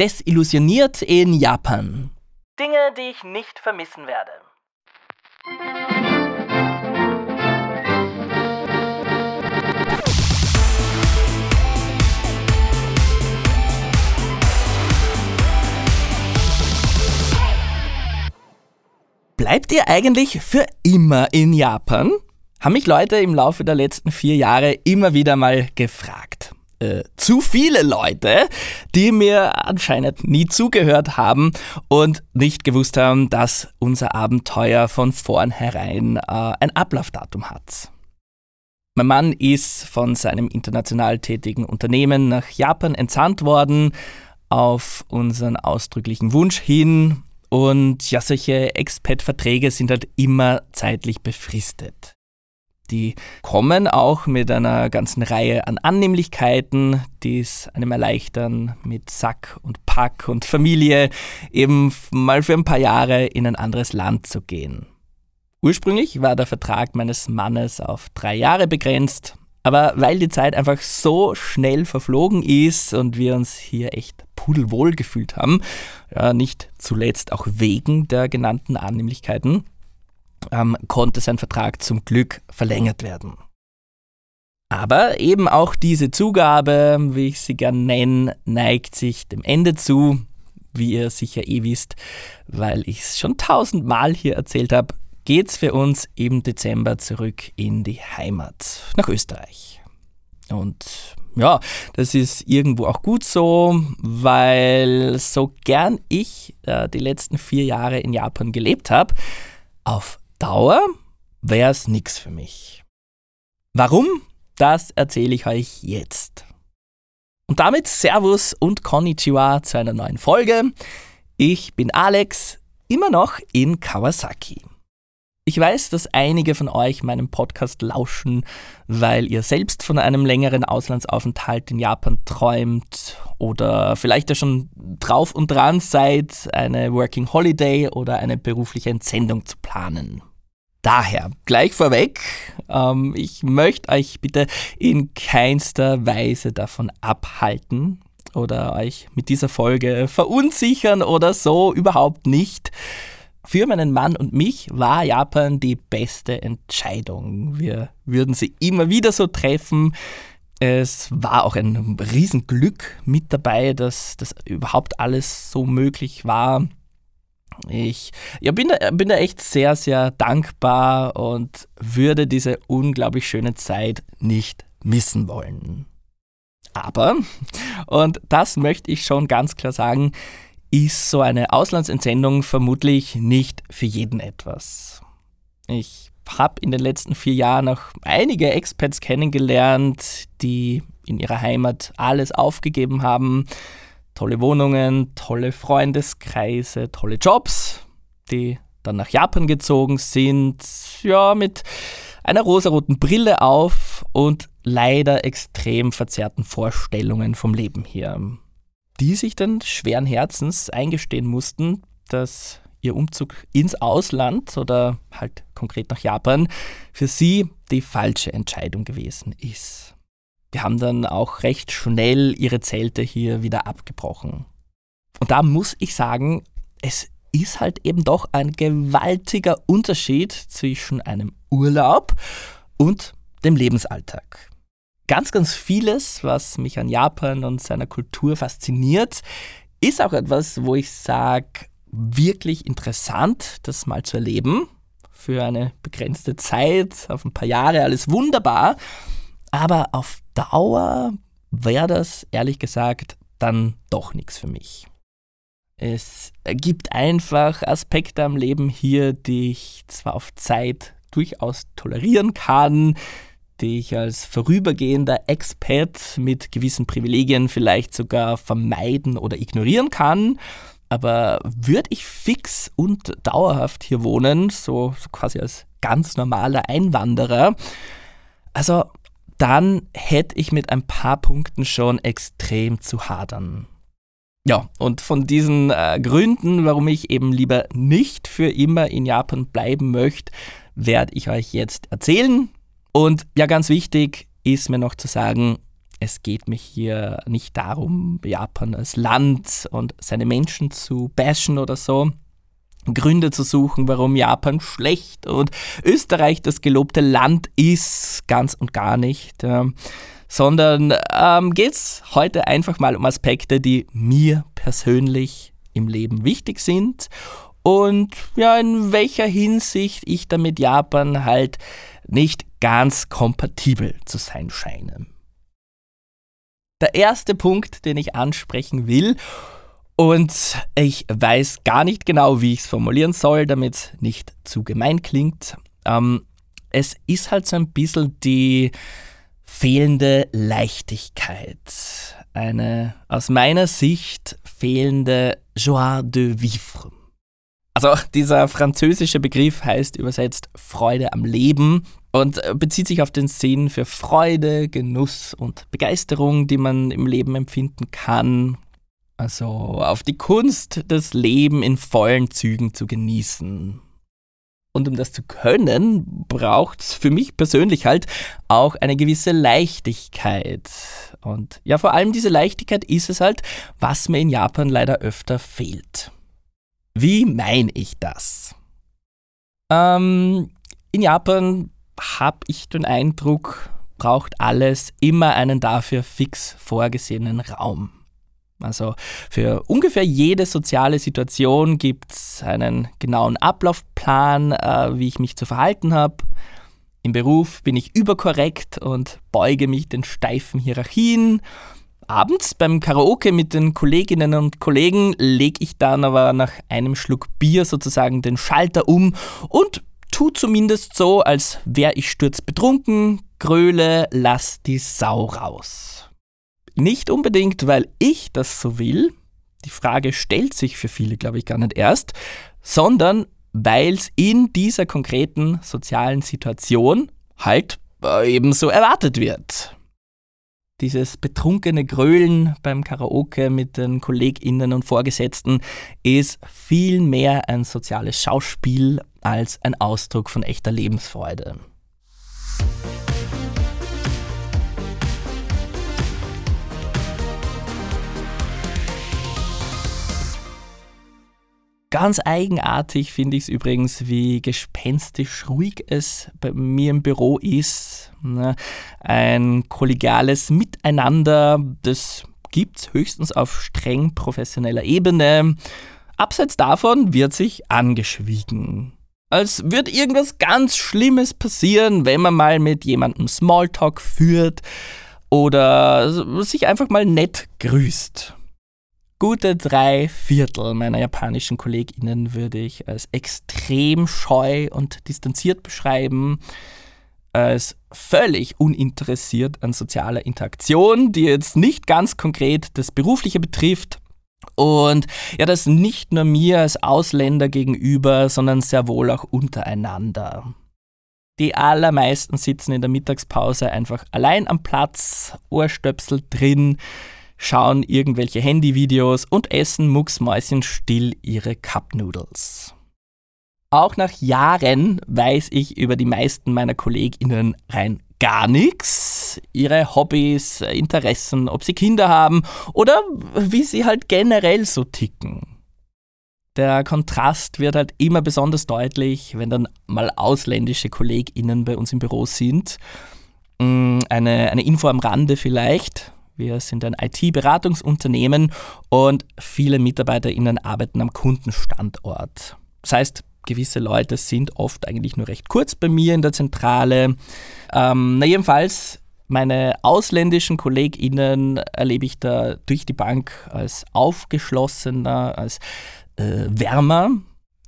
Desillusioniert in Japan. Dinge, die ich nicht vermissen werde. Bleibt ihr eigentlich für immer in Japan? Haben mich Leute im Laufe der letzten vier Jahre immer wieder mal gefragt. Äh, zu viele Leute, die mir anscheinend nie zugehört haben und nicht gewusst haben, dass unser Abenteuer von vornherein äh, ein Ablaufdatum hat. Mein Mann ist von seinem international tätigen Unternehmen nach Japan entsandt worden, auf unseren ausdrücklichen Wunsch hin. Und ja, solche Expat-Verträge sind halt immer zeitlich befristet. Die kommen auch mit einer ganzen Reihe an Annehmlichkeiten, die es einem erleichtern, mit Sack und Pack und Familie eben mal für ein paar Jahre in ein anderes Land zu gehen. Ursprünglich war der Vertrag meines Mannes auf drei Jahre begrenzt, aber weil die Zeit einfach so schnell verflogen ist und wir uns hier echt pudelwohl gefühlt haben, ja, nicht zuletzt auch wegen der genannten Annehmlichkeiten, ähm, konnte sein Vertrag zum Glück verlängert werden. Aber eben auch diese Zugabe, wie ich sie gern nenne, neigt sich dem Ende zu, wie ihr sicher eh wisst, weil ich es schon tausendmal hier erzählt habe, geht es für uns im Dezember zurück in die Heimat, nach Österreich. Und ja, das ist irgendwo auch gut so, weil so gern ich äh, die letzten vier Jahre in Japan gelebt habe, auf Dauer wäre es nichts für mich. Warum? Das erzähle ich euch jetzt. Und damit Servus und Konnichiwa zu einer neuen Folge. Ich bin Alex, immer noch in Kawasaki. Ich weiß, dass einige von euch meinem Podcast lauschen, weil ihr selbst von einem längeren Auslandsaufenthalt in Japan träumt oder vielleicht ja schon drauf und dran seid, eine Working Holiday oder eine berufliche Entsendung zu planen. Daher, gleich vorweg, ähm, ich möchte euch bitte in keinster Weise davon abhalten oder euch mit dieser Folge verunsichern oder so, überhaupt nicht. Für meinen Mann und mich war Japan die beste Entscheidung. Wir würden sie immer wieder so treffen. Es war auch ein Riesenglück mit dabei, dass das überhaupt alles so möglich war. Ich ja, bin, da, bin da echt sehr, sehr dankbar und würde diese unglaublich schöne Zeit nicht missen wollen. Aber, und das möchte ich schon ganz klar sagen, ist so eine Auslandsentsendung vermutlich nicht für jeden etwas. Ich habe in den letzten vier Jahren auch einige Expats kennengelernt, die in ihrer Heimat alles aufgegeben haben, tolle Wohnungen, tolle Freundeskreise, tolle Jobs, die dann nach Japan gezogen sind, ja, mit einer rosaroten Brille auf und leider extrem verzerrten Vorstellungen vom Leben hier, die sich dann schweren Herzens eingestehen mussten, dass ihr Umzug ins Ausland oder halt konkret nach Japan für sie die falsche Entscheidung gewesen ist. Die haben dann auch recht schnell ihre Zelte hier wieder abgebrochen. Und da muss ich sagen, es ist halt eben doch ein gewaltiger Unterschied zwischen einem Urlaub und dem Lebensalltag. Ganz, ganz vieles, was mich an Japan und seiner Kultur fasziniert, ist auch etwas, wo ich sage, wirklich interessant, das mal zu erleben. Für eine begrenzte Zeit, auf ein paar Jahre, alles wunderbar. Aber auf Dauer wäre das, ehrlich gesagt, dann doch nichts für mich. Es gibt einfach Aspekte am Leben hier, die ich zwar auf Zeit durchaus tolerieren kann, die ich als vorübergehender Expat mit gewissen Privilegien vielleicht sogar vermeiden oder ignorieren kann. Aber würde ich fix und dauerhaft hier wohnen, so, so quasi als ganz normaler Einwanderer, also dann hätte ich mit ein paar Punkten schon extrem zu hadern. Ja, und von diesen äh, Gründen, warum ich eben lieber nicht für immer in Japan bleiben möchte, werde ich euch jetzt erzählen. Und ja, ganz wichtig ist mir noch zu sagen, Es geht mir hier nicht darum, Japan als Land und seine Menschen zu bashen oder so. Gründe zu suchen, warum Japan schlecht und Österreich das gelobte Land ist, ganz und gar nicht. Sondern ähm, geht es heute einfach mal um Aspekte, die mir persönlich im Leben wichtig sind und ja, in welcher Hinsicht ich damit Japan halt nicht ganz kompatibel zu sein scheine. Der erste Punkt, den ich ansprechen will, und ich weiß gar nicht genau, wie ich es formulieren soll, damit es nicht zu gemein klingt. Ähm, es ist halt so ein bisschen die fehlende Leichtigkeit. Eine aus meiner Sicht fehlende Joie de vivre. Also dieser französische Begriff heißt übersetzt Freude am Leben und bezieht sich auf den Sinn für Freude, Genuss und Begeisterung, die man im Leben empfinden kann. Also auf die Kunst, das Leben in vollen Zügen zu genießen. Und um das zu können, braucht es für mich persönlich halt auch eine gewisse Leichtigkeit. Und ja, vor allem diese Leichtigkeit ist es halt, was mir in Japan leider öfter fehlt. Wie meine ich das? Ähm, in Japan habe ich den Eindruck, braucht alles immer einen dafür fix vorgesehenen Raum. Also für ungefähr jede soziale Situation gibt es einen genauen Ablaufplan, äh, wie ich mich zu verhalten habe. Im Beruf bin ich überkorrekt und beuge mich den steifen Hierarchien Abends beim Karaoke mit den Kolleginnen und Kollegen lege ich dann aber nach einem Schluck Bier sozusagen den Schalter um und tu zumindest so, als wäre ich sturzbetrunken, gröle, lass die Sau raus. Nicht unbedingt, weil ich das so will, die Frage stellt sich für viele, glaube ich, gar nicht erst, sondern weil es in dieser konkreten sozialen Situation halt äh, ebenso erwartet wird dieses betrunkene Grölen beim Karaoke mit den KollegInnen und Vorgesetzten ist viel mehr ein soziales Schauspiel als ein Ausdruck von echter Lebensfreude. Ganz eigenartig finde ich es übrigens, wie gespenstisch ruhig es bei mir im Büro ist. Ne? Ein kollegiales Miteinander, das gibt es höchstens auf streng professioneller Ebene. Abseits davon wird sich angeschwiegen. Als würde irgendwas ganz Schlimmes passieren, wenn man mal mit jemandem Smalltalk führt oder sich einfach mal nett grüßt. Gute drei Viertel meiner japanischen KollegInnen würde ich als extrem scheu und distanziert beschreiben, als völlig uninteressiert an sozialer Interaktion, die jetzt nicht ganz konkret das Berufliche betrifft. Und ja, das nicht nur mir als Ausländer gegenüber, sondern sehr wohl auch untereinander. Die allermeisten sitzen in der Mittagspause einfach allein am Platz, Ohrstöpsel drin, schauen irgendwelche Handyvideos und essen mucksmäuschenstill ihre Cup-Noodles. Auch nach Jahren weiß ich über die meisten meiner KollegInnen rein gar nichts. Ihre Hobbys, Interessen, ob sie Kinder haben oder wie sie halt generell so ticken. Der Kontrast wird halt immer besonders deutlich, wenn dann mal ausländische KollegInnen bei uns im Büro sind. Mm, eine, eine Info am Rande vielleicht. Wir sind ein IT-Beratungsunternehmen und viele MitarbeiterInnen arbeiten am Kundenstandort. Das heißt, gewisse Leute sind oft eigentlich nur recht kurz bei mir in der Zentrale. Ähm, na jedenfalls, meine ausländischen KollegInnen erlebe ich da durch die Bank als aufgeschlossener, als äh, wärmer.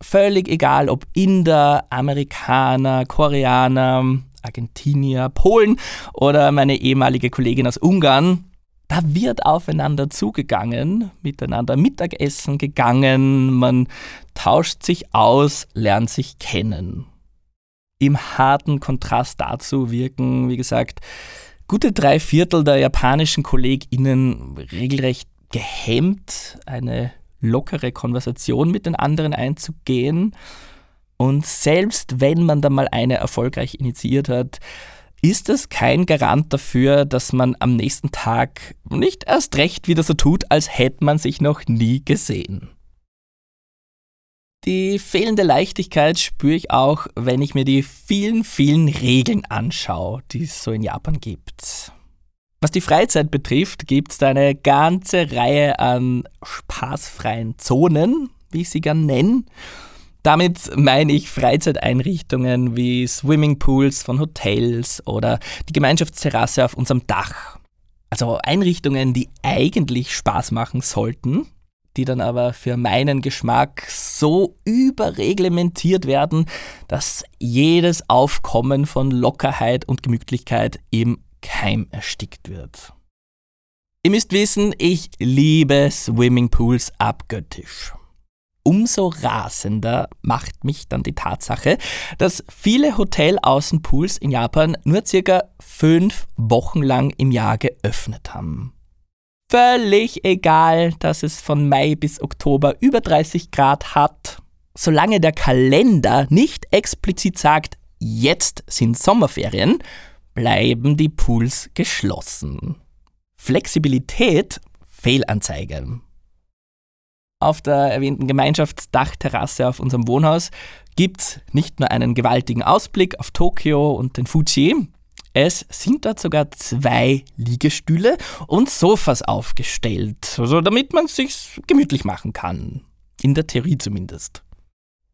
Völlig egal, ob Inder, Amerikaner, Koreaner, Argentinier, Polen oder meine ehemalige Kollegin aus Ungarn da wird aufeinander zugegangen, miteinander Mittagessen gegangen, man tauscht sich aus, lernt sich kennen. Im harten Kontrast dazu wirken, wie gesagt, gute drei Viertel der japanischen KollegInnen regelrecht gehemmt, eine lockere Konversation mit den anderen einzugehen. Und selbst wenn man dann mal eine erfolgreich initiiert hat, ist es kein Garant dafür, dass man am nächsten Tag nicht erst recht wieder so tut, als hätte man sich noch nie gesehen. Die fehlende Leichtigkeit spüre ich auch, wenn ich mir die vielen, vielen Regeln anschaue, die es so in Japan gibt. Was die Freizeit betrifft, gibt es da eine ganze Reihe an spaßfreien Zonen, wie ich sie gern nenne. Damit meine ich Freizeiteinrichtungen wie Swimmingpools von Hotels oder die Gemeinschaftsterrasse auf unserem Dach. Also Einrichtungen, die eigentlich Spaß machen sollten, die dann aber für meinen Geschmack so überreglementiert werden, dass jedes Aufkommen von Lockerheit und Gemütlichkeit im Keim erstickt wird. Ihr müsst wissen, ich liebe Swimmingpools abgöttisch umso rasender macht mich dann die Tatsache, dass viele Hotelaußenpools in Japan nur circa fünf Wochen lang im Jahr geöffnet haben. Völlig egal, dass es von Mai bis Oktober über 30 Grad hat, solange der Kalender nicht explizit sagt, jetzt sind Sommerferien, bleiben die Pools geschlossen. Flexibilität Fehlanzeige. Auf der erwähnten Gemeinschaftsdachterrasse auf unserem Wohnhaus gibt es nicht nur einen gewaltigen Ausblick auf Tokio und den Fuji, es sind dort sogar zwei Liegestühle und Sofas aufgestellt, also damit man sich gemütlich machen kann. In der Theorie zumindest.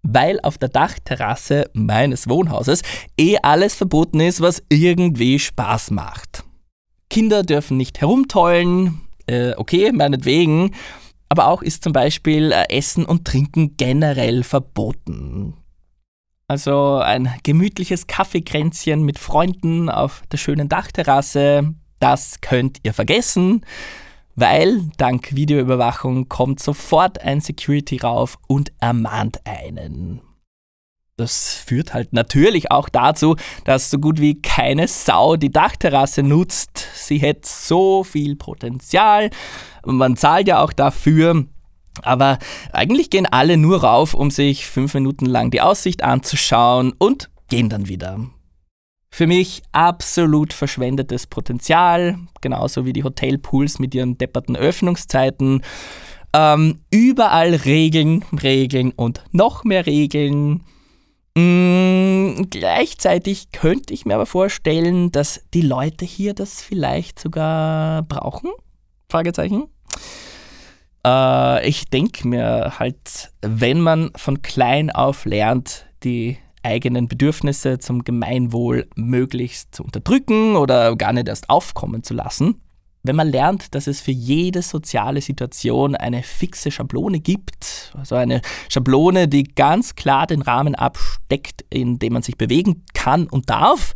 Weil auf der Dachterrasse meines Wohnhauses eh alles verboten ist, was irgendwie Spaß macht. Kinder dürfen nicht herumtollen, äh, okay, meinetwegen, aber auch ist zum Beispiel äh, Essen und Trinken generell verboten. Also ein gemütliches Kaffeekränzchen mit Freunden auf der schönen Dachterrasse, das könnt ihr vergessen, weil dank Videoüberwachung kommt sofort ein Security rauf und ermahnt einen. Das führt halt natürlich auch dazu, dass so gut wie keine Sau die Dachterrasse nutzt. Sie hätte so viel Potenzial. Man zahlt ja auch dafür. Aber eigentlich gehen alle nur rauf, um sich fünf Minuten lang die Aussicht anzuschauen und gehen dann wieder. Für mich absolut verschwendetes Potenzial, genauso wie die Hotelpools mit ihren depperten Öffnungszeiten. Ähm, überall Regeln, Regeln und noch mehr Regeln. Mm, gleichzeitig könnte ich mir aber vorstellen, dass die Leute hier das vielleicht sogar brauchen? Fragezeichen. Äh, ich denke mir halt, wenn man von klein auf lernt, die eigenen Bedürfnisse zum Gemeinwohl möglichst zu unterdrücken oder gar nicht erst aufkommen zu lassen, wenn man lernt, dass es für jede soziale Situation eine fixe Schablone gibt, also eine Schablone, die ganz klar den Rahmen absteckt, in dem man sich bewegen kann und darf,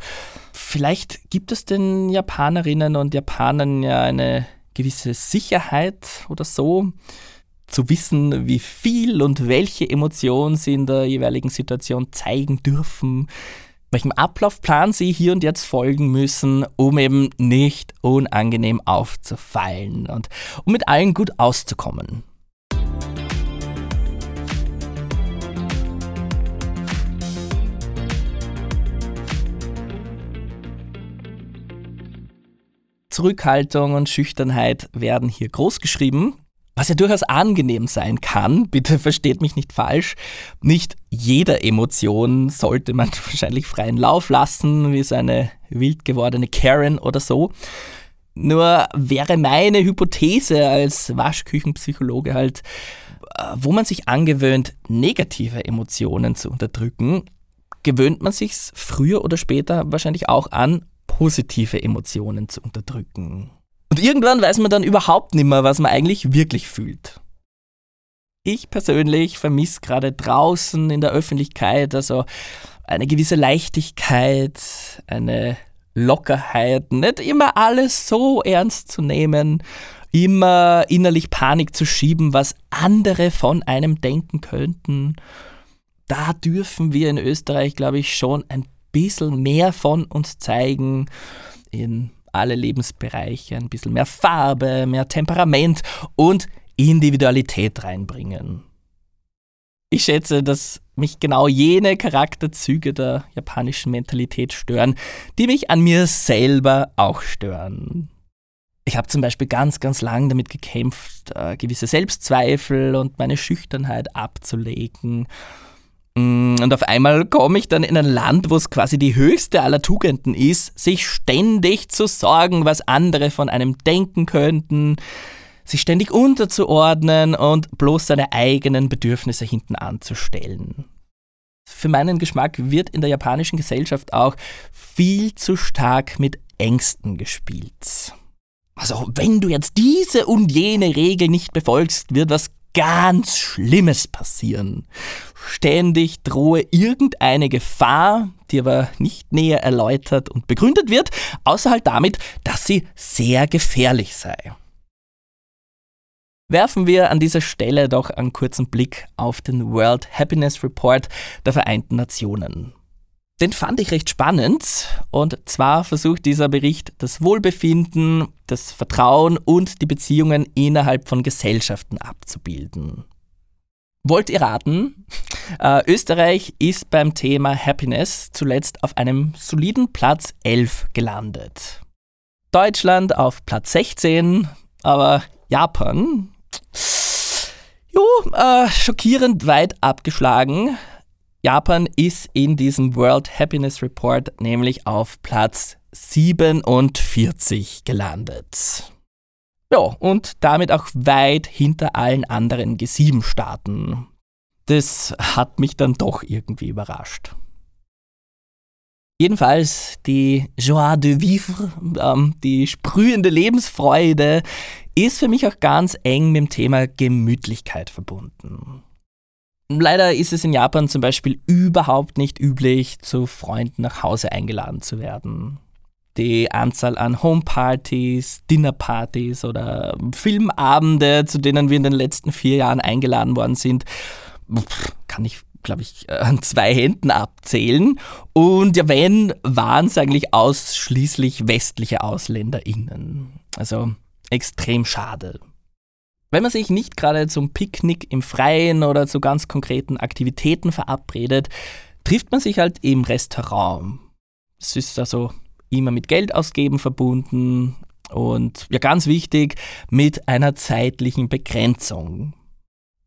vielleicht gibt es den Japanerinnen und Japanern ja eine gewisse Sicherheit oder so, zu wissen, wie viel und welche Emotionen sie in der jeweiligen Situation zeigen dürfen, welchem Ablaufplan Sie hier und jetzt folgen müssen, um eben nicht unangenehm aufzufallen und um mit allen gut auszukommen. Zurückhaltung und Schüchternheit werden hier groß geschrieben. Was ja durchaus angenehm sein kann, bitte versteht mich nicht falsch. Nicht jeder Emotion sollte man wahrscheinlich freien Lauf lassen, wie so eine wild gewordene Karen oder so. Nur wäre meine Hypothese als Waschküchenpsychologe halt, äh, wo man sich angewöhnt, negative Emotionen zu unterdrücken, gewöhnt man sich früher oder später wahrscheinlich auch an, positive Emotionen zu unterdrücken. Und irgendwann weiß man dann überhaupt nicht mehr, was man eigentlich wirklich fühlt. Ich persönlich vermisse gerade draußen in der Öffentlichkeit also eine gewisse Leichtigkeit, eine Lockerheit, nicht immer alles so ernst zu nehmen, immer innerlich Panik zu schieben, was andere von einem denken könnten. Da dürfen wir in Österreich, glaube ich, schon ein bisschen mehr von uns zeigen in alle Lebensbereiche ein bisschen mehr Farbe, mehr Temperament und Individualität reinbringen. Ich schätze, dass mich genau jene Charakterzüge der japanischen Mentalität stören, die mich an mir selber auch stören. Ich habe zum Beispiel ganz, ganz lang damit gekämpft, äh, gewisse Selbstzweifel und meine Schüchternheit abzulegen. Mm, und auf einmal komme ich dann in ein Land, wo es quasi die höchste aller Tugenden ist, sich ständig zu sorgen, was andere von einem denken könnten, sich ständig unterzuordnen und bloß seine eigenen Bedürfnisse hinten anzustellen. Für meinen Geschmack wird in der japanischen Gesellschaft auch viel zu stark mit Ängsten gespielt. Also, wenn du jetzt diese und jene Regel nicht befolgst, wird was ganz Schlimmes passieren. Ständig drohe irgendeine Gefahr, die aber nicht näher erläutert und begründet wird, außer halt damit, dass sie sehr gefährlich sei. Werfen wir an dieser Stelle doch einen kurzen Blick auf den World Happiness Report der Vereinten Nationen. Den fand ich recht spannend und zwar versucht dieser Bericht das Wohlbefinden, das Vertrauen und die Beziehungen innerhalb von Gesellschaften abzubilden. Wollt ihr raten? Äh, Österreich ist beim Thema Happiness zuletzt auf einem soliden Platz 11 gelandet. Deutschland auf Platz 16, aber Japan, jo, äh, schockierend weit abgeschlagen Japan ist in diesem World Happiness Report nämlich auf Platz 47 gelandet. Ja, und damit auch weit hinter allen anderen G7-Staaten. Das hat mich dann doch irgendwie überrascht. Jedenfalls die Joie de vivre, ähm, die sprühende Lebensfreude, ist für mich auch ganz eng mit dem Thema Gemütlichkeit verbunden. Leider ist es in Japan zum Beispiel überhaupt nicht üblich, zu Freunden nach Hause eingeladen zu werden. Die Anzahl an Homepartys, Dinnerpartys oder Filmabende, zu denen wir in den letzten vier Jahren eingeladen worden sind, kann ich, glaube ich, an zwei Händen abzählen. Und ja, wenn, waren es eigentlich ausschließlich westliche AusländerInnen. Also extrem schade. Wenn man sich nicht gerade zum Picknick im Freien oder zu ganz konkreten Aktivitäten verabredet, trifft man sich halt im Restaurant. Es ist also immer mit Geld ausgeben verbunden und ja ganz wichtig mit einer zeitlichen Begrenzung.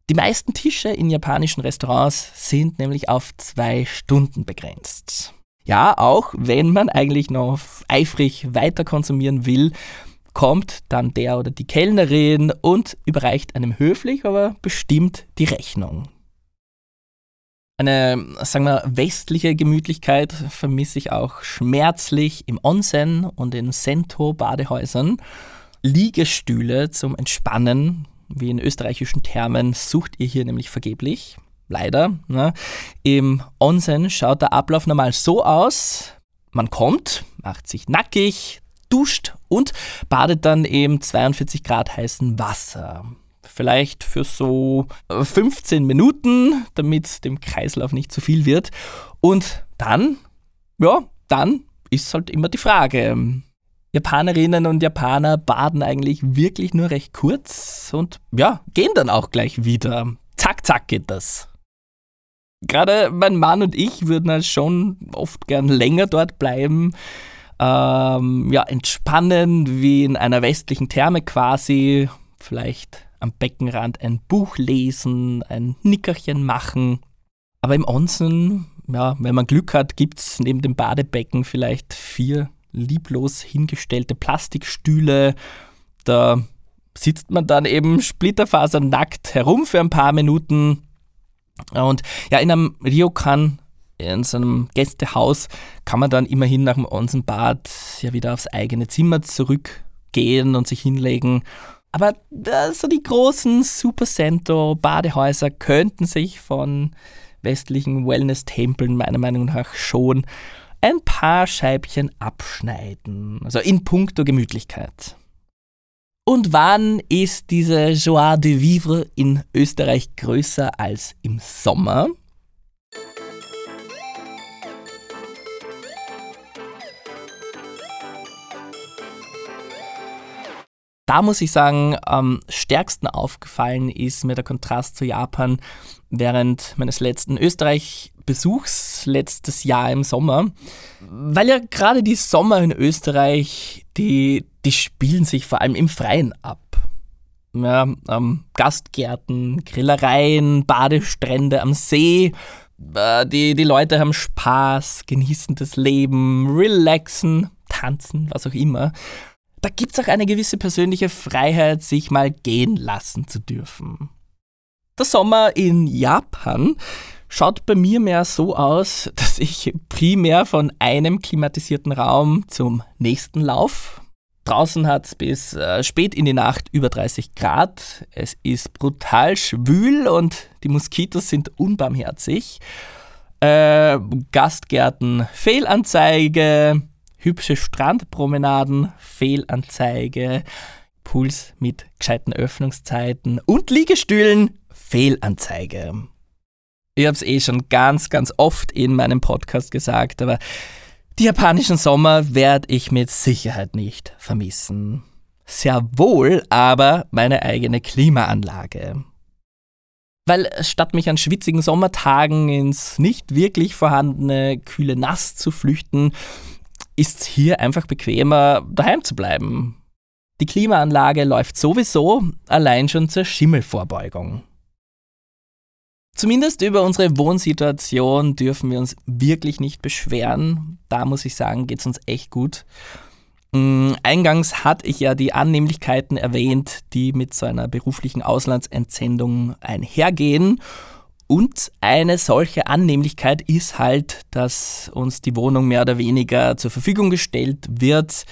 Die meisten Tische in japanischen Restaurants sind nämlich auf zwei Stunden begrenzt. Ja, auch wenn man eigentlich noch eifrig weiter konsumieren will, kommt dann der oder die Kellnerin und überreicht einem höflich, aber bestimmt die Rechnung. Eine, sagen wir, westliche Gemütlichkeit vermisse ich auch schmerzlich im Onsen und in Sento-Badehäusern. Liegestühle zum Entspannen, wie in österreichischen Thermen, sucht ihr hier nämlich vergeblich. Leider. Ne? Im Onsen schaut der Ablauf normal so aus. Man kommt, macht sich nackig, duscht und badet dann im 42 Grad heißen Wasser. Vielleicht für so 15 Minuten, damit dem Kreislauf nicht zu viel wird. Und dann, ja, dann ist halt immer die Frage. Japanerinnen und Japaner baden eigentlich wirklich nur recht kurz und ja, gehen dann auch gleich wieder. Zack, zack geht das. Gerade mein Mann und ich würden halt schon oft gern länger dort bleiben ähm, ja, entspannen, wie in einer westlichen Therme quasi. Vielleicht am Beckenrand ein Buch lesen, ein Nickerchen machen. Aber im Onsen, ja, wenn man Glück hat, gibt es neben dem Badebecken vielleicht vier lieblos hingestellte Plastikstühle. Da sitzt man dann eben splitterfasernackt herum für ein paar Minuten. Und ja, in einem Ryokan in so einem Gästehaus kann man dann immerhin nach dem Onsenbad ja wieder aufs eigene Zimmer zurückgehen und sich hinlegen. Aber äh, so die großen Supercento-Badehäuser könnten sich von westlichen Wellness-Tempeln meiner Meinung nach schon ein paar Scheibchen abschneiden. Also in puncto Gemütlichkeit. Und wann ist diese Joie de Vivre in Österreich größer als im Sommer? Da muss ich sagen, am stärksten aufgefallen ist mir der Kontrast zu Japan während meines letzten Österreich-Besuchs letztes Jahr im Sommer. Weil ja gerade die Sommer in Österreich, die, die spielen sich vor allem im Freien ab. Ja, ähm, Gastgärten, Grillereien, Badestrände am See. Äh, die, die Leute haben Spaß, genießen das Leben, relaxen, tanzen, was auch immer. Da gibt es auch eine gewisse persönliche Freiheit, sich mal gehen lassen zu dürfen. Der Sommer in Japan schaut bei mir mehr so aus, dass ich primär von einem klimatisierten Raum zum nächsten laufe. Draußen hat es bis äh, spät in die Nacht über 30 Grad. Es ist brutal schwül und die Moskitos sind unbarmherzig. Äh, Gastgärten, Fehlanzeige, hübsche Strandpromenaden, Fehlanzeige, Pools mit gescheiten Öffnungszeiten und Liegestühlen, Fehlanzeige. Ich habe es eh schon ganz, ganz oft in meinem Podcast gesagt, aber die japanischen Sommer werde ich mit Sicherheit nicht vermissen. Sehr wohl aber meine eigene Klimaanlage. Weil statt mich an schwitzigen Sommertagen ins nicht wirklich vorhandene kühle Nass zu flüchten, ist es hier einfach bequemer, daheim zu bleiben. Die Klimaanlage läuft sowieso allein schon zur Schimmelvorbeugung. Zumindest über unsere Wohnsituation dürfen wir uns wirklich nicht beschweren. Da muss ich sagen, geht es uns echt gut. Mm, eingangs hatte ich ja die Annehmlichkeiten erwähnt, die mit so einer beruflichen Auslandsentsendung einhergehen. Und eine solche Annehmlichkeit ist halt, dass uns die Wohnung mehr oder weniger zur Verfügung gestellt wird.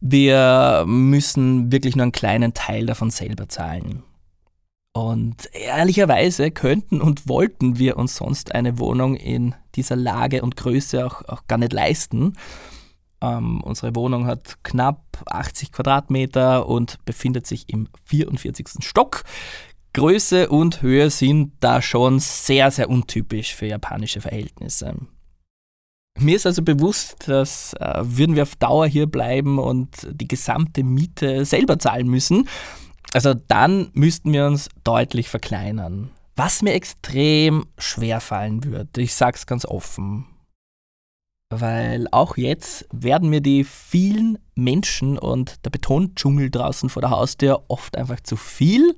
Wir müssen wirklich nur einen kleinen Teil davon selber zahlen. Und ehrlicherweise könnten und wollten wir uns sonst eine Wohnung in dieser Lage und Größe auch, auch gar nicht leisten. Ähm, unsere Wohnung hat knapp 80 Quadratmeter und befindet sich im 44. Stock. Größe und Höhe sind da schon sehr, sehr untypisch für japanische Verhältnisse. Mir ist also bewusst, dass äh, würden wir auf Dauer hier bleiben und die gesamte Miete selber zahlen müssen, also dann müssten wir uns deutlich verkleinern. Was mir extrem schwer fallen wird, ich sag's ganz offen. Weil auch jetzt werden mir die vielen Menschen und der Betondschungel draußen vor der Haustür oft einfach zu viel.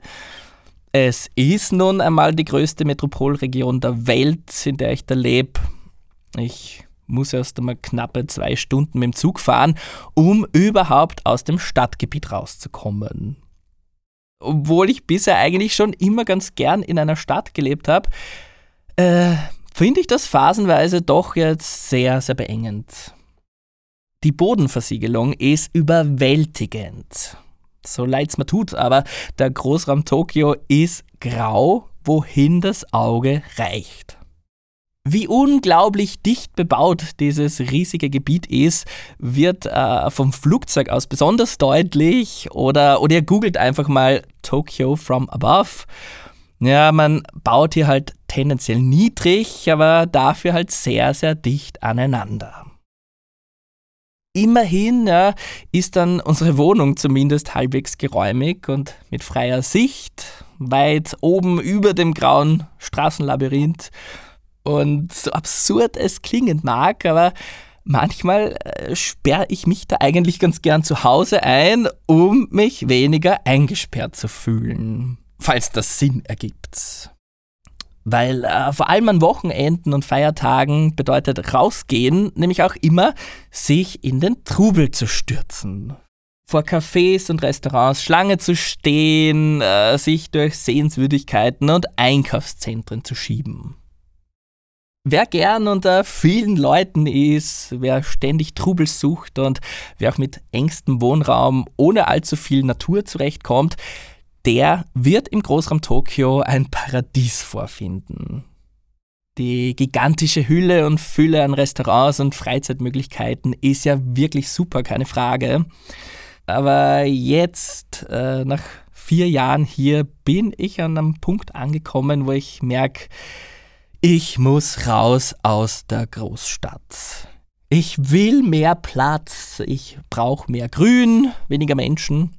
Es ist nun einmal die größte Metropolregion der Welt, in der ich da lebe. Ich muss erst einmal knappe zwei Stunden mit dem Zug fahren, um überhaupt aus dem Stadtgebiet rauszukommen obwohl ich bisher eigentlich schon immer ganz gern in einer Stadt gelebt habe, äh, finde ich das phasenweise doch jetzt sehr, sehr beengend. Die Bodenversiegelung ist überwältigend. So leid es mir tut, aber der Großraum Tokio ist grau, wohin das Auge reicht. Wie unglaublich dicht bebaut dieses riesige Gebiet ist, wird äh, vom Flugzeug aus besonders deutlich oder, oder ihr googelt einfach mal Tokyo from above. Ja, man baut hier halt tendenziell niedrig, aber dafür halt sehr, sehr dicht aneinander. Immerhin ja, ist dann unsere Wohnung zumindest halbwegs geräumig und mit freier Sicht, weit oben über dem grauen Straßenlabyrinth und so absurd es klingen mag, aber manchmal äh, sperre ich mich da eigentlich ganz gern zu Hause ein, um mich weniger eingesperrt zu fühlen, falls das Sinn ergibt. Weil äh, vor allem an Wochenenden und Feiertagen bedeutet rausgehen nämlich auch immer, sich in den Trubel zu stürzen. Vor Cafés und Restaurants Schlange zu stehen, äh, sich durch Sehenswürdigkeiten und Einkaufszentren zu schieben. Wer gern unter vielen Leuten ist, wer ständig Trubel sucht und wer auch mit engstem Wohnraum ohne allzu viel Natur zurechtkommt, der wird im Großraum Tokio ein Paradies vorfinden. Die gigantische Hülle und Fülle an Restaurants und Freizeitmöglichkeiten ist ja wirklich super, keine Frage. Aber jetzt, äh, nach vier Jahren hier, bin ich an einem Punkt angekommen, wo ich merke, ich muss raus aus der Großstadt. Ich will mehr Platz, ich brauche mehr Grün, weniger Menschen.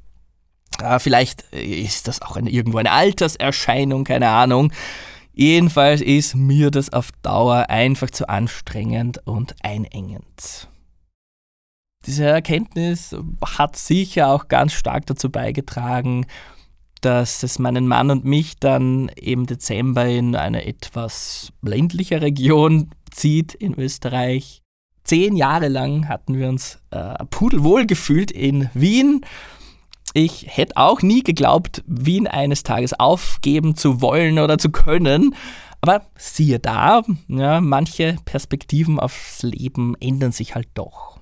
Äh, vielleicht ist das auch eine, irgendwo eine Alterserscheinung, keine Ahnung. Jedenfalls ist mir das auf Dauer einfach zu anstrengend und einengend. Diese Erkenntnis hat sicher auch ganz stark dazu beigetragen, dass es meinen Mann und mich dann im Dezember in eine etwas ländliche Region zieht in Österreich. Zehn Jahre lang hatten wir uns äh, pudelwohl gefühlt in Wien. Ich hätte auch nie geglaubt, Wien eines Tages aufgeben zu wollen oder zu können. Aber siehe da, ja, manche Perspektiven aufs Leben ändern sich halt doch.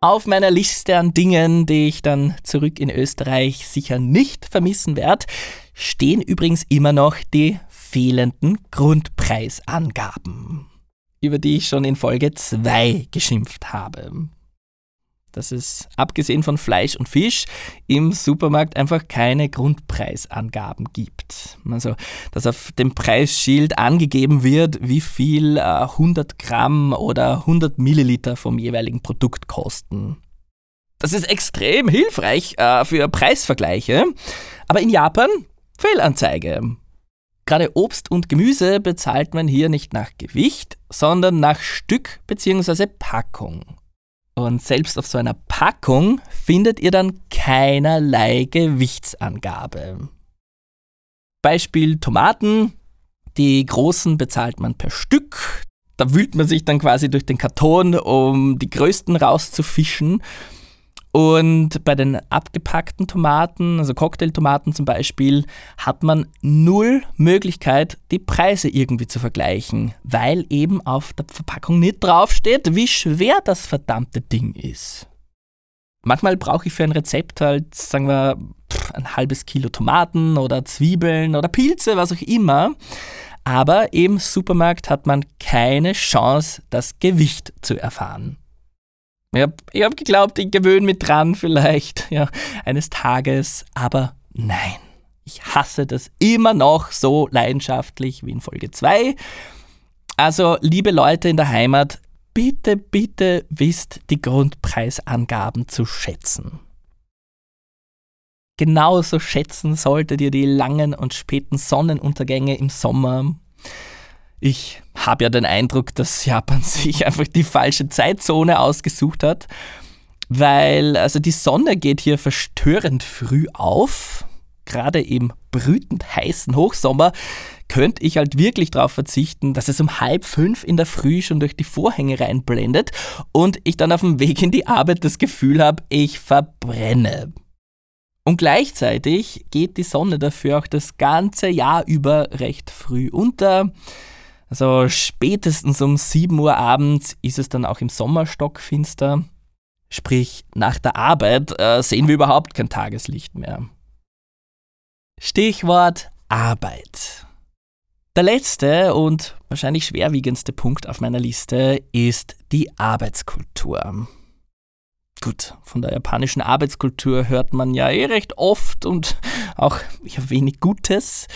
Auf meiner Liste an Dingen, die ich dann zurück in Österreich sicher nicht vermissen werde, stehen übrigens immer noch die fehlenden Grundpreisangaben, über die ich schon in Folge 2 geschimpft habe dass es abgesehen von Fleisch und Fisch im Supermarkt einfach keine Grundpreisangaben gibt. Also, dass auf dem Preisschild angegeben wird, wie viel äh, 100 Gramm oder 100 Milliliter vom jeweiligen Produkt kosten. Das ist extrem hilfreich äh, für Preisvergleiche, aber in Japan Fehlanzeige. Gerade Obst und Gemüse bezahlt man hier nicht nach Gewicht, sondern nach Stück bzw. Packung. Und selbst auf so einer Packung findet ihr dann keinerlei Gewichtsangabe. Beispiel Tomaten. Die großen bezahlt man per Stück. Da wühlt man sich dann quasi durch den Karton, um die größten rauszufischen. Und bei den abgepackten Tomaten, also Cocktailtomaten zum Beispiel, hat man null Möglichkeit, die Preise irgendwie zu vergleichen, weil eben auf der Verpackung nicht draufsteht, wie schwer das verdammte Ding ist. Manchmal brauche ich für ein Rezept halt, sagen wir, ein halbes Kilo Tomaten oder Zwiebeln oder Pilze, was auch immer. Aber im Supermarkt hat man keine Chance, das Gewicht zu erfahren. Ich habe hab geglaubt, ich gewöhne mich dran vielleicht, ja, eines Tages, aber nein. Ich hasse das immer noch so leidenschaftlich wie in Folge 2. Also, liebe Leute in der Heimat, bitte, bitte wisst die Grundpreisangaben zu schätzen. Genauso schätzen solltet ihr die langen und späten Sonnenuntergänge im Sommer ich habe ja den Eindruck, dass Japan sich einfach die falsche Zeitzone ausgesucht hat, weil also die Sonne geht hier verstörend früh auf. Gerade im brütend heißen Hochsommer könnte ich halt wirklich darauf verzichten, dass es um halb fünf in der Früh schon durch die Vorhänge reinblendet und ich dann auf dem Weg in die Arbeit das Gefühl habe, ich verbrenne. Und gleichzeitig geht die Sonne dafür auch das ganze Jahr über recht früh unter. Also spätestens um 7 Uhr abends ist es dann auch im Sommer stockfinster. Sprich, nach der Arbeit äh, sehen wir überhaupt kein Tageslicht mehr. Stichwort Arbeit. Der letzte und wahrscheinlich schwerwiegendste Punkt auf meiner Liste ist die Arbeitskultur. Gut, von der japanischen Arbeitskultur hört man ja eh recht oft und auch ja, wenig Gutes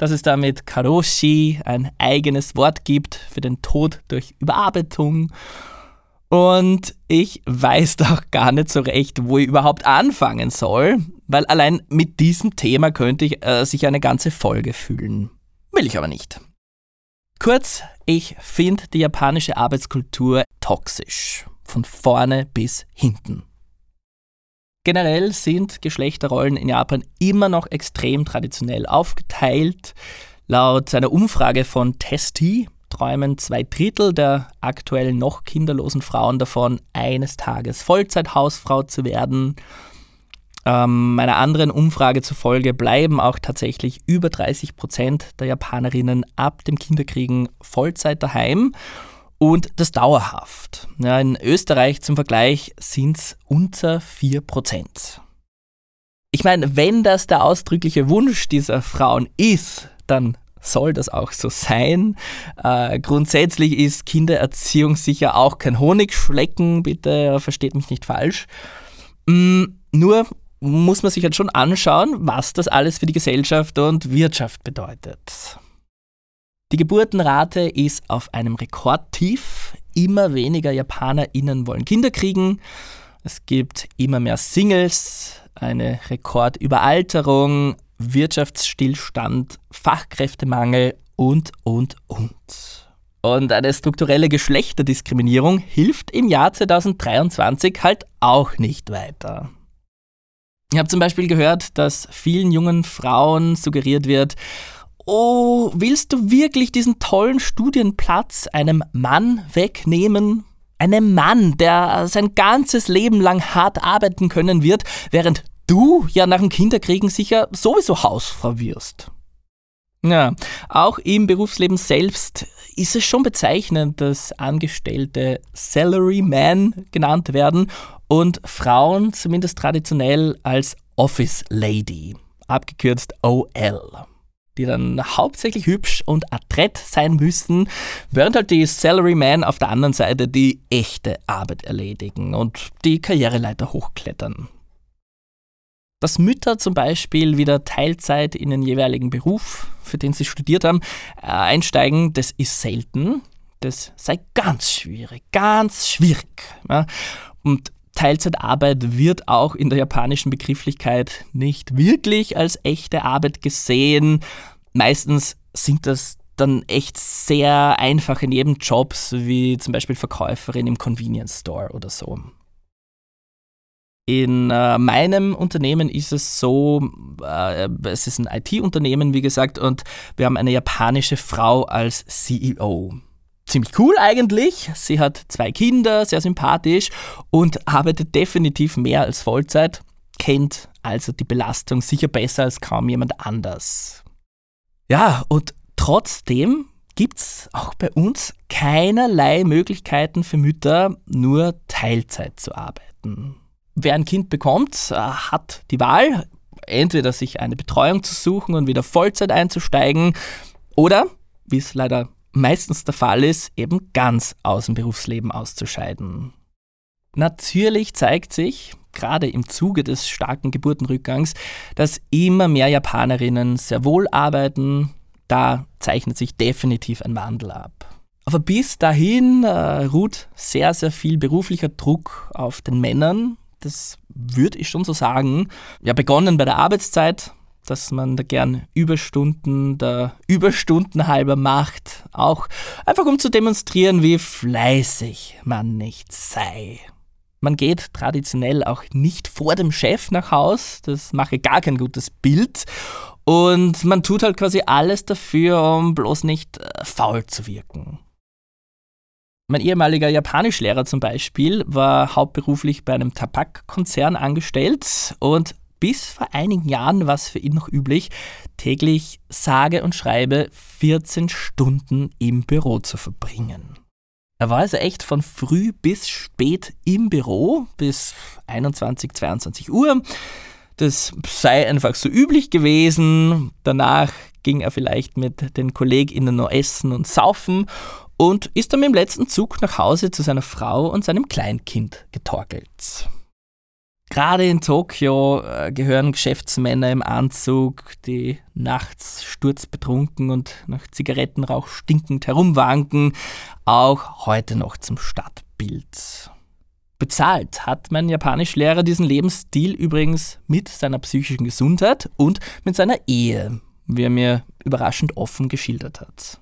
dass es damit Karoshi ein eigenes Wort gibt für den Tod durch Überarbeitung. Und ich weiß doch gar nicht so recht, wo ich überhaupt anfangen soll, weil allein mit diesem Thema könnte ich äh, sich eine ganze Folge fühlen. Will ich aber nicht. Kurz, ich finde die japanische Arbeitskultur toxisch. Von vorne bis hinten. Generell sind Geschlechterrollen in Japan immer noch extrem traditionell aufgeteilt. Laut einer Umfrage von Testi träumen zwei Drittel der aktuell noch kinderlosen Frauen davon, eines Tages Vollzeithausfrau zu werden. Ähm, meiner anderen Umfrage zufolge bleiben auch tatsächlich über 30 Prozent der Japanerinnen ab dem Kinderkriegen Vollzeit daheim und das dauerhaft. Ja, in Österreich zum Vergleich sind es unter 4%. Ich meine, wenn das der ausdrückliche Wunsch dieser Frauen ist, dann soll das auch so sein. Äh, grundsätzlich ist Kindererziehung sicher auch kein Honigschlecken, bitte versteht mich nicht falsch. Mm, nur muss man sich halt schon anschauen, was das alles für die Gesellschaft und Wirtschaft bedeutet. Die Geburtenrate ist auf einem Rekordtief. Immer weniger JapanerInnen wollen Kinder kriegen. Es gibt immer mehr Singles, eine Rekordüberalterung, Wirtschaftsstillstand, Fachkräftemangel und, und, und. Und eine strukturelle Geschlechterdiskriminierung hilft im Jahr 2023 halt auch nicht weiter. Ich habe zum Beispiel gehört, dass vielen jungen Frauen suggeriert wird, oh, willst du wirklich diesen tollen Studienplatz einem Mann wegnehmen? Einem Mann, der sein ganzes Leben lang hart arbeiten können wird, während du ja nach dem Kinderkriegen sicher sowieso Hausfrau wirst. Ja, auch im Berufsleben selbst ist es schon bezeichnend, dass Angestellte Salaryman genannt werden und Frauen zumindest traditionell als Office Lady, abgekürzt OL die dann hauptsächlich hübsch und adrett sein müssen, während halt die Salarymen auf der anderen Seite die echte Arbeit erledigen und die Karriereleiter hochklettern. Dass Mütter zum Beispiel wieder Teilzeit in den jeweiligen Beruf, für den sie studiert haben, äh, einsteigen, das ist selten. Das sei ganz schwierig, ganz schwierig. Und Teilzeitarbeit wird auch in der japanischen Begrifflichkeit nicht wirklich als echte Arbeit gesehen. Meistens sind das dann echt sehr einfach in jedem Jobs, wie zum Beispiel Verkäuferin im Convenience Store oder so. In äh, meinem Unternehmen ist es so, äh, es ist ein IT-Unternehmen, wie gesagt, und wir haben eine japanische Frau als CEO ziemlich cool eigentlich. Sie hat zwei Kinder, sehr sympathisch und arbeitet definitiv mehr als Vollzeit, kennt also die Belastung sicher besser als kaum jemand anders. Ja, und trotzdem gibt es auch bei uns keinerlei Möglichkeiten für Mütter, nur Teilzeit zu arbeiten. Wer ein Kind bekommt, äh, hat die Wahl, entweder sich eine Betreuung zu suchen und wieder Vollzeit einzusteigen oder, wie es leider meistens der Fall ist, eben ganz aus dem Berufsleben auszuscheiden. Natürlich zeigt sich, gerade im Zuge des starken Geburtenrückgangs, dass immer mehr Japanerinnen sehr wohl arbeiten. Da zeichnet sich definitiv ein Wandel ab. Aber bis dahin äh, ruht sehr, sehr viel beruflicher Druck auf den Männern. Das würde ich schon so sagen. Ja, begonnen bei der Arbeitszeit, dass man da gern Überstunden der Überstunden halber macht, auch einfach um zu demonstrieren, wie fleißig man nicht sei. Man geht traditionell auch nicht vor dem Chef nach Haus, das mache gar kein gutes Bild. Und man tut halt quasi alles dafür, um bloß nicht äh, faul zu wirken. Mein ehemaliger Japanischlehrer zum Beispiel war hauptberuflich bei einem Tabakkonzern angestellt und bis vor einigen Jahren war es für ihn noch üblich, täglich sage und schreibe 14 Stunden im Büro zu verbringen. Er war also echt von früh bis spät im Büro, bis 21, 22 Uhr. Das sei einfach so üblich gewesen. Danach ging er vielleicht mit den KollegInnen noch essen und saufen und ist dann mit dem letzten Zug nach Hause zu seiner Frau und seinem Kleinkind getorkelt. Gerade in Tokio äh, gehören Geschäftsmänner im Anzug, die nachts sturzbetrunken und nach Zigarettenrauch stinkend herumwanken, auch heute noch zum Stadtbild. Bezahlt hat mein Japanischlehrer diesen Lebensstil übrigens mit seiner psychischen Gesundheit und mit seiner Ehe, wie er mir überraschend offen geschildert hat.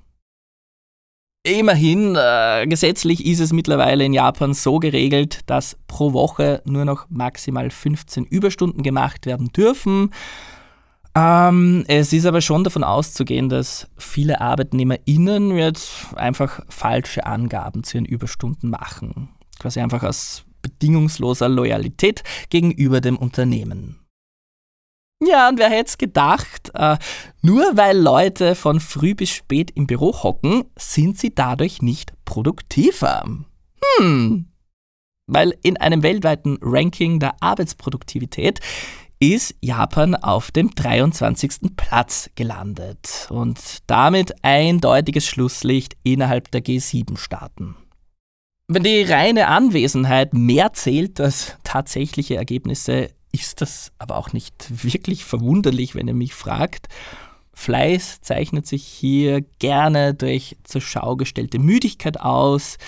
Immerhin, äh, gesetzlich ist es mittlerweile in Japan so geregelt, dass pro Woche nur noch maximal 15 Überstunden gemacht werden dürfen. Ähm, es ist aber schon davon auszugehen, dass viele ArbeitnehmerInnen jetzt einfach falsche Angaben zu ihren Überstunden machen. Quasi einfach aus bedingungsloser Loyalität gegenüber dem Unternehmen. Ja, und wer hätte es gedacht, äh, nur weil Leute von früh bis spät im Büro hocken, sind sie dadurch nicht produktiver. Hm. Weil in einem weltweiten Ranking der Arbeitsproduktivität ist Japan auf dem 23. Platz gelandet und damit eindeutiges Schlusslicht innerhalb der G7-Staaten. Wenn die reine Anwesenheit mehr zählt als tatsächliche Ergebnisse, ist das aber auch nicht wirklich verwunderlich, wenn ihr mich fragt. Fleiß zeichnet sich hier gerne durch zur Schau gestellte Müdigkeit aus.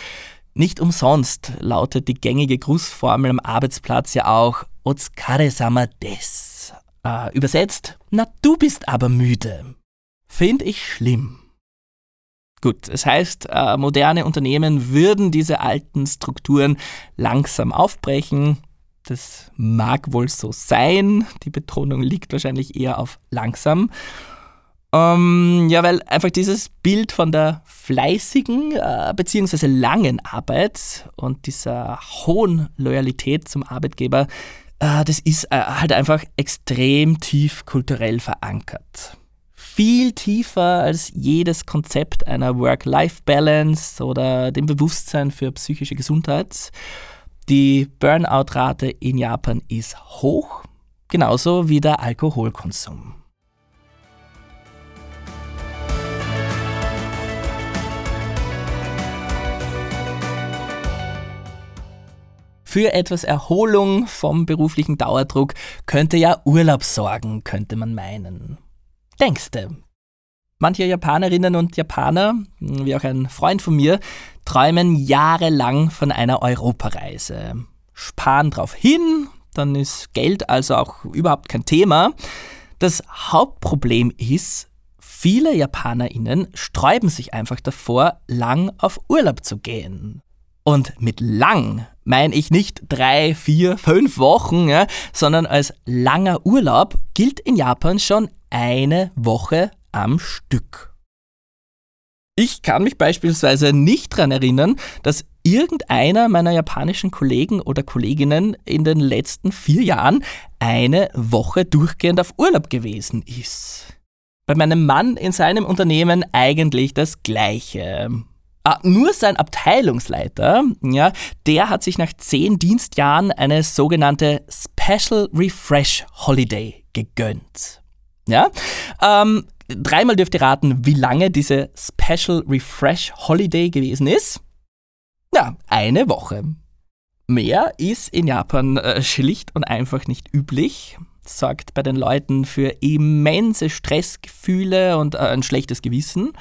Nicht umsonst lautet die gängige Grußformel am Arbeitsplatz ja auch Otskare sama des. Äh, übersetzt, na du bist aber müde. Find ich schlimm. Gut, es heißt, äh, moderne Unternehmen würden diese alten Strukturen langsam aufbrechen. Das mag wohl so sein. Die Betonung liegt wahrscheinlich eher auf langsam. Ähm, ja, weil einfach dieses Bild von der fleißigen äh, bzw. langen Arbeit und dieser hohen Loyalität zum Arbeitgeber, äh, das ist äh, halt einfach extrem tief kulturell verankert viel tiefer als jedes Konzept einer Work-Life-Balance oder dem Bewusstsein für psychische Gesundheit. Die Burnout-Rate in Japan ist hoch, genauso wie der Alkoholkonsum. Für etwas Erholung vom beruflichen Dauerdruck könnte ja Urlaub sorgen, könnte man meinen denkste. Manche Japanerinnen und Japaner, wie auch ein Freund von mir, träumen jahrelang von einer Europareise. Sparen drauf hin, dann ist Geld also auch überhaupt kein Thema. Das Hauptproblem ist, viele Japanerinnen sträuben sich einfach davor, lang auf Urlaub zu gehen. Und mit lang meine ich nicht drei, vier, fünf Wochen, sondern als langer Urlaub gilt in Japan schon eine Woche am Stück. Ich kann mich beispielsweise nicht daran erinnern, dass irgendeiner meiner japanischen Kollegen oder Kolleginnen in den letzten vier Jahren eine Woche durchgehend auf Urlaub gewesen ist. Bei meinem Mann in seinem Unternehmen eigentlich das Gleiche. Ah, nur sein Abteilungsleiter, ja, der hat sich nach zehn Dienstjahren eine sogenannte Special Refresh Holiday gegönnt. Ja? Ähm, dreimal dürft ihr raten, wie lange diese Special Refresh Holiday gewesen ist. Ja, eine Woche. Mehr ist in Japan äh, schlicht und einfach nicht üblich. Sorgt bei den Leuten für immense Stressgefühle und äh, ein schlechtes Gewissen.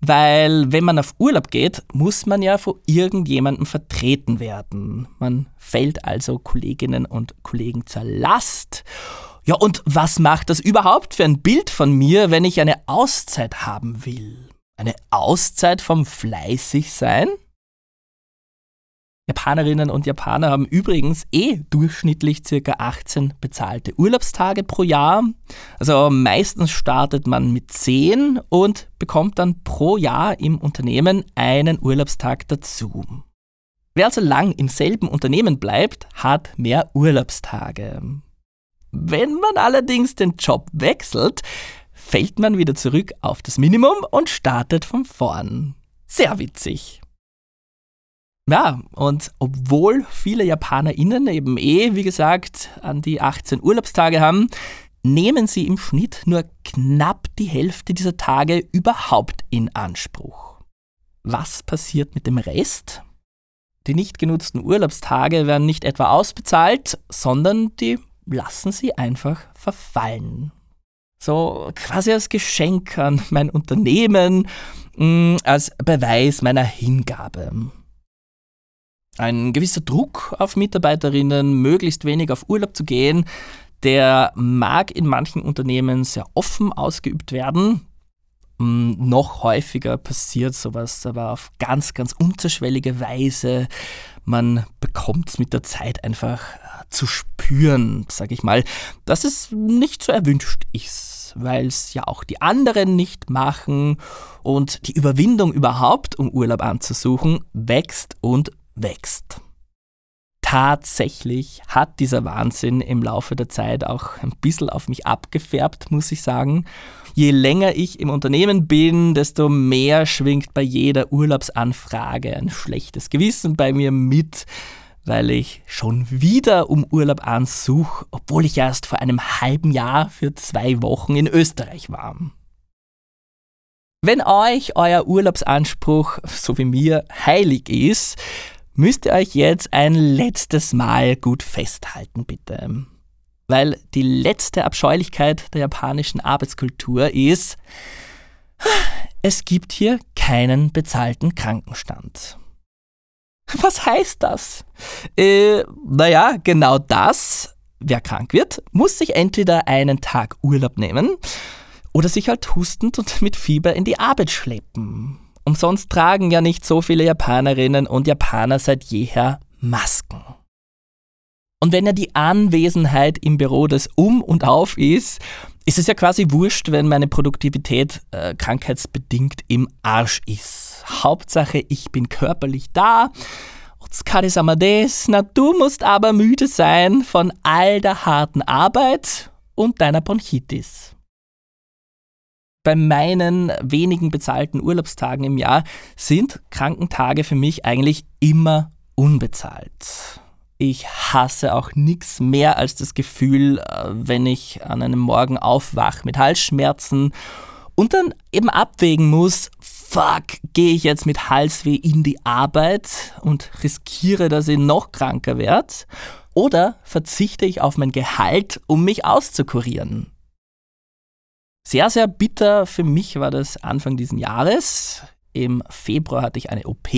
Weil wenn man auf Urlaub geht, muss man ja von irgendjemandem vertreten werden. Man fällt also Kolleginnen und Kollegen zur Last ja, und was macht das überhaupt für ein Bild von mir, wenn ich eine Auszeit haben will? Eine Auszeit vom Fleißigsein? Japanerinnen und Japaner haben übrigens eh durchschnittlich ca. 18 bezahlte Urlaubstage pro Jahr. Also meistens startet man mit 10 und bekommt dann pro Jahr im Unternehmen einen Urlaubstag dazu. Wer also lang im selben Unternehmen bleibt, hat mehr Urlaubstage. Wenn man allerdings den Job wechselt, fällt man wieder zurück auf das Minimum und startet von vorn. Sehr witzig. Ja, und obwohl viele JapanerInnen eben eh, wie gesagt, an die 18 Urlaubstage haben, nehmen sie im Schnitt nur knapp die Hälfte dieser Tage überhaupt in Anspruch. Was passiert mit dem Rest? Die nicht genutzten Urlaubstage werden nicht etwa ausbezahlt, sondern die lassen sie einfach verfallen. So quasi als Geschenk an mein Unternehmen, mm, als Beweis meiner Hingabe. Ein gewisser Druck auf Mitarbeiterinnen, möglichst wenig auf Urlaub zu gehen, der mag in manchen Unternehmen sehr offen ausgeübt werden. Mm, noch häufiger passiert sowas aber auf ganz, ganz unterschwellige Weise. Man bekommt es mit der Zeit einfach zu spüren, sag ich mal, dass es nicht so erwünscht ist, weil es ja auch die anderen nicht machen und die Überwindung überhaupt, um Urlaub anzusuchen, wächst und wächst. Tatsächlich hat dieser Wahnsinn im Laufe der Zeit auch ein bisschen auf mich abgefärbt, muss ich sagen. Je länger ich im Unternehmen bin, desto mehr schwingt bei jeder Urlaubsanfrage ein schlechtes Gewissen bei mir mit, weil ich schon wieder um Urlaub ansuche, obwohl ich erst vor einem halben Jahr für zwei Wochen in Österreich war. Wenn euch euer Urlaubsanspruch, so wie mir, heilig ist, müsst ihr euch jetzt ein letztes Mal gut festhalten, bitte. Weil die letzte Abscheulichkeit der japanischen Arbeitskultur ist, es gibt hier keinen bezahlten Krankenstand. Was heißt das? Äh, naja, genau das. Wer krank wird, muss sich entweder einen Tag Urlaub nehmen oder sich halt hustend und mit Fieber in die Arbeit schleppen. Umsonst tragen ja nicht so viele Japanerinnen und Japaner seit jeher Masken. Und wenn ja die Anwesenheit im Büro das Um und Auf ist, ist es ja quasi wurscht, wenn meine Produktivität äh, krankheitsbedingt im Arsch ist. Hauptsache, ich bin körperlich da. Na, du musst aber müde sein von all der harten Arbeit und deiner Bronchitis. Bei meinen wenigen bezahlten Urlaubstagen im Jahr sind Krankentage für mich eigentlich immer unbezahlt. Ich hasse auch nichts mehr als das Gefühl, äh, wenn ich an einem Morgen aufwache mit Halsschmerzen und dann eben abwägen muss, fuck, gehe ich jetzt mit Halsweh in die Arbeit und riskiere, dass ich noch kranker werde? Oder verzichte ich auf mein Gehalt, um mich auszukurieren? Sehr, sehr bitter für mich war das Anfang dieses Jahres. Im Februar hatte ich eine OP.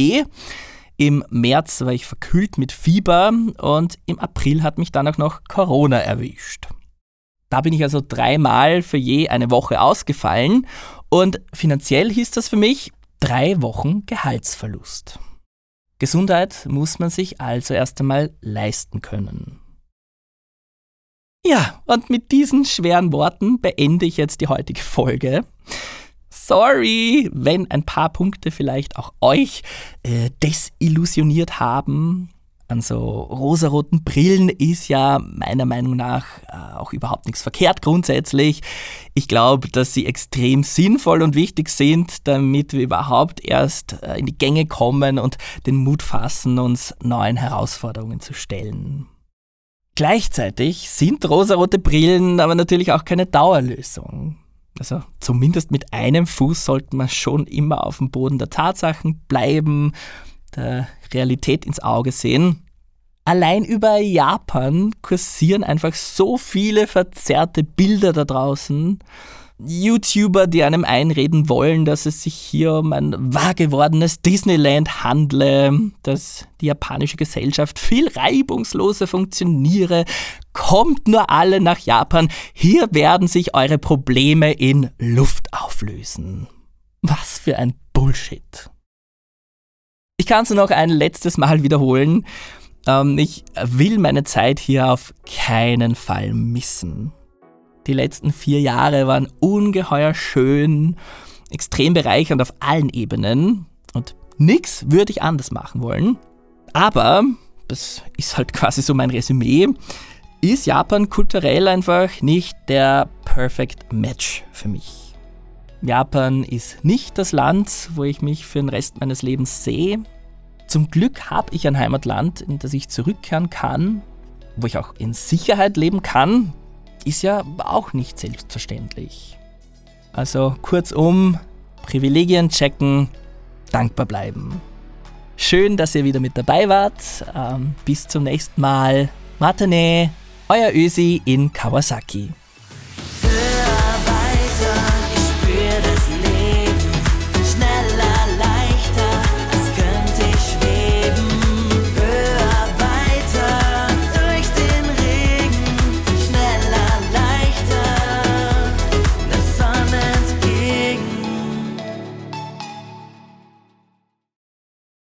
Im März war ich verkühlt mit Fieber und im April hat mich dann auch noch Corona erwischt. Da bin ich also dreimal für je eine Woche ausgefallen und finanziell hieß das für mich drei Wochen Gehaltsverlust. Gesundheit muss man sich also erst einmal leisten können. Ja, und mit diesen schweren Worten beende ich jetzt die heutige Folge. Sorry, wenn ein paar Punkte vielleicht auch euch äh, desillusioniert haben. An so rosaroten Brillen ist ja meiner Meinung nach äh, auch überhaupt nichts verkehrt grundsätzlich. Ich glaube, dass sie extrem sinnvoll und wichtig sind, damit wir überhaupt erst äh, in die Gänge kommen und den Mut fassen, uns neuen Herausforderungen zu stellen. Gleichzeitig sind rosarote Brillen aber natürlich auch keine Dauerlösung. Also zumindest mit einem Fuß sollte man schon immer auf dem Boden der Tatsachen bleiben, der Realität ins Auge sehen. Allein über Japan kursieren einfach so viele verzerrte Bilder da draußen. YouTuber, die einem einreden wollen, dass es sich hier um ein wahr gewordenes Disneyland handle, dass die japanische Gesellschaft viel reibungsloser funktioniere. Kommt nur alle nach Japan, hier werden sich eure Probleme in Luft auflösen. Was für ein Bullshit. Ich kann es noch ein letztes Mal wiederholen. Ähm, ich will meine Zeit hier auf keinen Fall missen. Die letzten vier Jahre waren ungeheuer schön, extrem bereichernd auf allen Ebenen und nichts würde ich anders machen wollen. Aber, das ist halt quasi so mein Resümee, ist Japan kulturell einfach nicht der Perfect Match für mich. Japan ist nicht das Land, wo ich mich für den Rest meines Lebens sehe. Zum Glück habe ich ein Heimatland, in das ich zurückkehren kann, wo ich auch in Sicherheit leben kann, ist ja auch nicht selbstverständlich. Also kurzum, Privilegien checken, dankbar bleiben. Schön, dass ihr wieder mit dabei wart. Ähm, bis zum nächsten Mal. Matane, euer Ösi in Kawasaki.